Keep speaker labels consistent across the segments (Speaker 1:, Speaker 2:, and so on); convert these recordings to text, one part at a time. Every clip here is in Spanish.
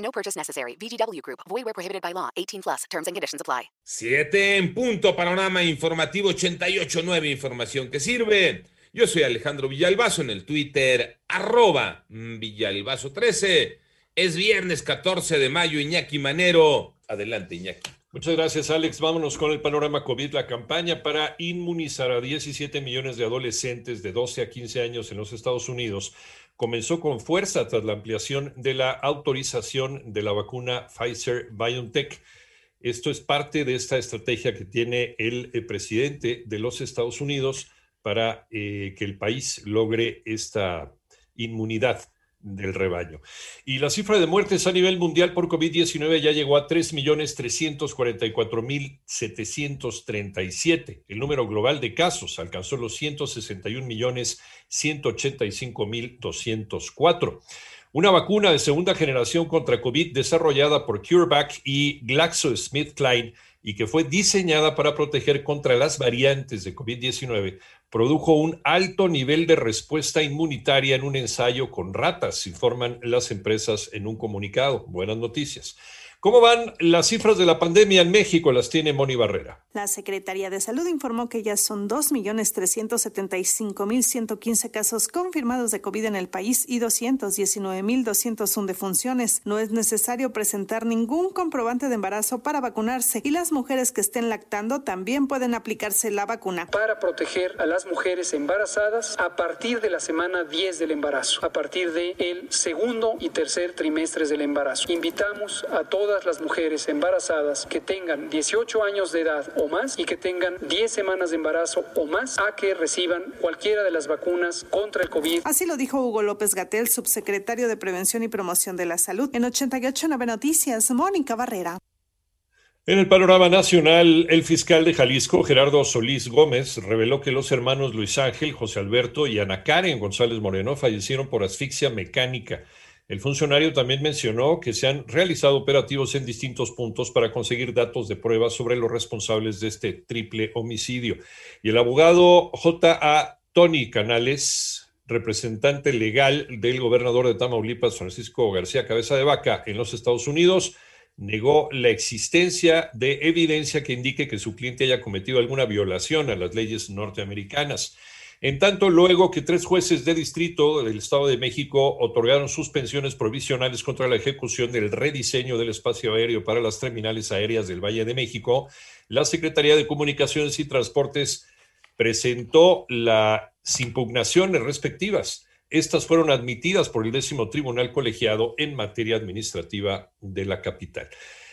Speaker 1: No purchase necessary. VGW Group. Void where prohibited by law. 18 plus. Terms and conditions apply.
Speaker 2: Siete en punto. Panorama informativo 88.9. Información que sirve. Yo soy Alejandro Villalbazo en el Twitter, arroba Villalbazo13. Es viernes 14 de mayo. Iñaki Manero. Adelante, Iñaki.
Speaker 3: Muchas gracias, Alex. Vámonos con el panorama COVID. La campaña para inmunizar a 17 millones de adolescentes de 12 a 15 años en los Estados Unidos comenzó con fuerza tras la ampliación de la autorización de la vacuna Pfizer BioNTech. Esto es parte de esta estrategia que tiene el, eh, presidente de los Estados Unidos para eh, que el país logre esta inmunidad del rebaño. Y la cifra de muertes a nivel mundial por COVID-19 ya llegó a 3.344.737. El número global de casos alcanzó los 161.185.204. Una vacuna de segunda generación contra COVID desarrollada por CureVac y GlaxoSmithKline y que fue diseñada para proteger contra las variantes de COVID-19 produjo un alto nivel de respuesta inmunitaria en un ensayo con ratas, informan las empresas en un comunicado. Buenas noticias. ¿Cómo van las cifras de la pandemia en México? Las tiene Moni Barrera.
Speaker 4: La Secretaría de Salud informó que ya son 2.375.115 casos confirmados de COVID en el país y 219.201 defunciones. No es necesario presentar ningún comprobante de embarazo para vacunarse y las mujeres que estén lactando también pueden aplicarse la vacuna.
Speaker 5: Para proteger a las mujeres embarazadas a partir de la semana 10 del embarazo, a partir del el segundo y tercer trimestres del embarazo. Invitamos a todas las mujeres embarazadas que tengan 18 años de edad o más y que tengan 10 semanas de embarazo o más a que reciban cualquiera de las vacunas contra el COVID.
Speaker 4: Así lo dijo Hugo López Gatel, subsecretario de Prevención y Promoción de la Salud. En 889 Noticias, Mónica Barrera.
Speaker 3: En el panorama nacional, el fiscal de Jalisco, Gerardo Solís Gómez, reveló que los hermanos Luis Ángel, José Alberto y Ana Karen González Moreno fallecieron por asfixia mecánica. El funcionario también mencionó que se han realizado operativos en distintos puntos para conseguir datos de prueba sobre los responsables de este triple homicidio. Y el abogado J.A. Tony Canales, representante legal del gobernador de Tamaulipas, Francisco García Cabeza de Vaca, en los Estados Unidos, negó la existencia de evidencia que indique que su cliente haya cometido alguna violación a las leyes norteamericanas. En tanto, luego que tres jueces de distrito del Estado de México otorgaron suspensiones provisionales contra la ejecución del rediseño del espacio aéreo para las terminales aéreas del Valle de México, la Secretaría de Comunicaciones y Transportes presentó las impugnaciones respectivas. Estas fueron admitidas por el décimo tribunal colegiado en materia administrativa de la capital.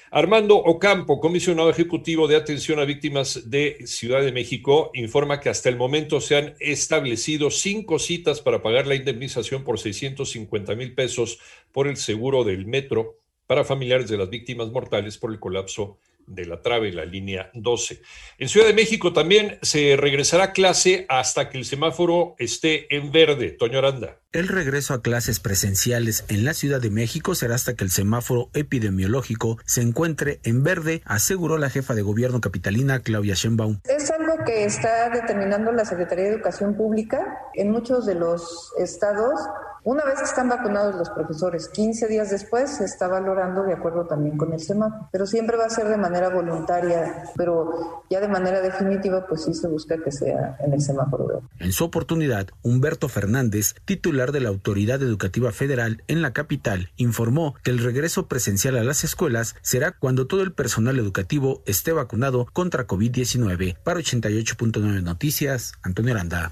Speaker 3: Armando Ocampo, comisionado ejecutivo de atención a víctimas de Ciudad de México, informa que hasta el momento se han establecido cinco citas para pagar la indemnización por 650 mil pesos por el seguro del metro para familiares de las víctimas mortales por el colapso de la trave, la línea 12. En Ciudad de México también se regresará a clase hasta que el semáforo esté en verde. Toño Aranda.
Speaker 6: El regreso a clases presenciales en la Ciudad de México será hasta que el semáforo epidemiológico se encuentre en verde, aseguró la jefa de gobierno capitalina Claudia Sheinbaum.
Speaker 7: Es algo que está determinando la Secretaría de Educación Pública en muchos de los estados una vez que están vacunados los profesores, 15 días después se está valorando de acuerdo también con el semáforo, pero siempre va a ser de manera voluntaria, pero ya de manera definitiva pues sí se busca que sea en el semáforo.
Speaker 6: En su oportunidad, Humberto Fernández, titular de la Autoridad Educativa Federal en la capital, informó que el regreso presencial a las escuelas será cuando todo el personal educativo esté vacunado contra COVID-19. Para 88.9 Noticias, Antonio Aranda.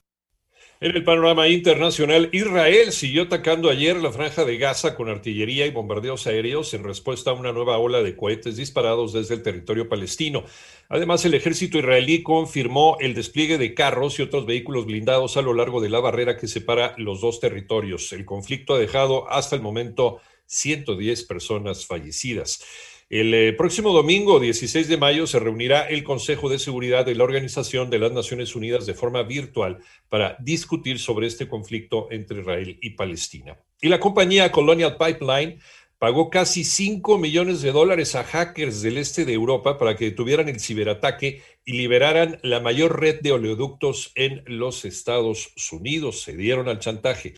Speaker 3: En el panorama internacional, Israel siguió atacando ayer la franja de Gaza con artillería y bombardeos aéreos en respuesta a una nueva ola de cohetes disparados desde el territorio palestino. Además, el ejército israelí confirmó el despliegue de carros y otros vehículos blindados a lo largo de la barrera que separa los dos territorios. El conflicto ha dejado hasta el momento 110 personas fallecidas. El eh, próximo domingo, 16 de mayo, se reunirá el Consejo de Seguridad de la Organización de las Naciones Unidas de forma virtual para discutir sobre este conflicto entre Israel y Palestina. Y la compañía Colonial Pipeline pagó casi 5 millones de dólares a hackers del este de Europa para que detuvieran el ciberataque y liberaran la mayor red de oleoductos en los Estados Unidos. Se dieron al chantaje.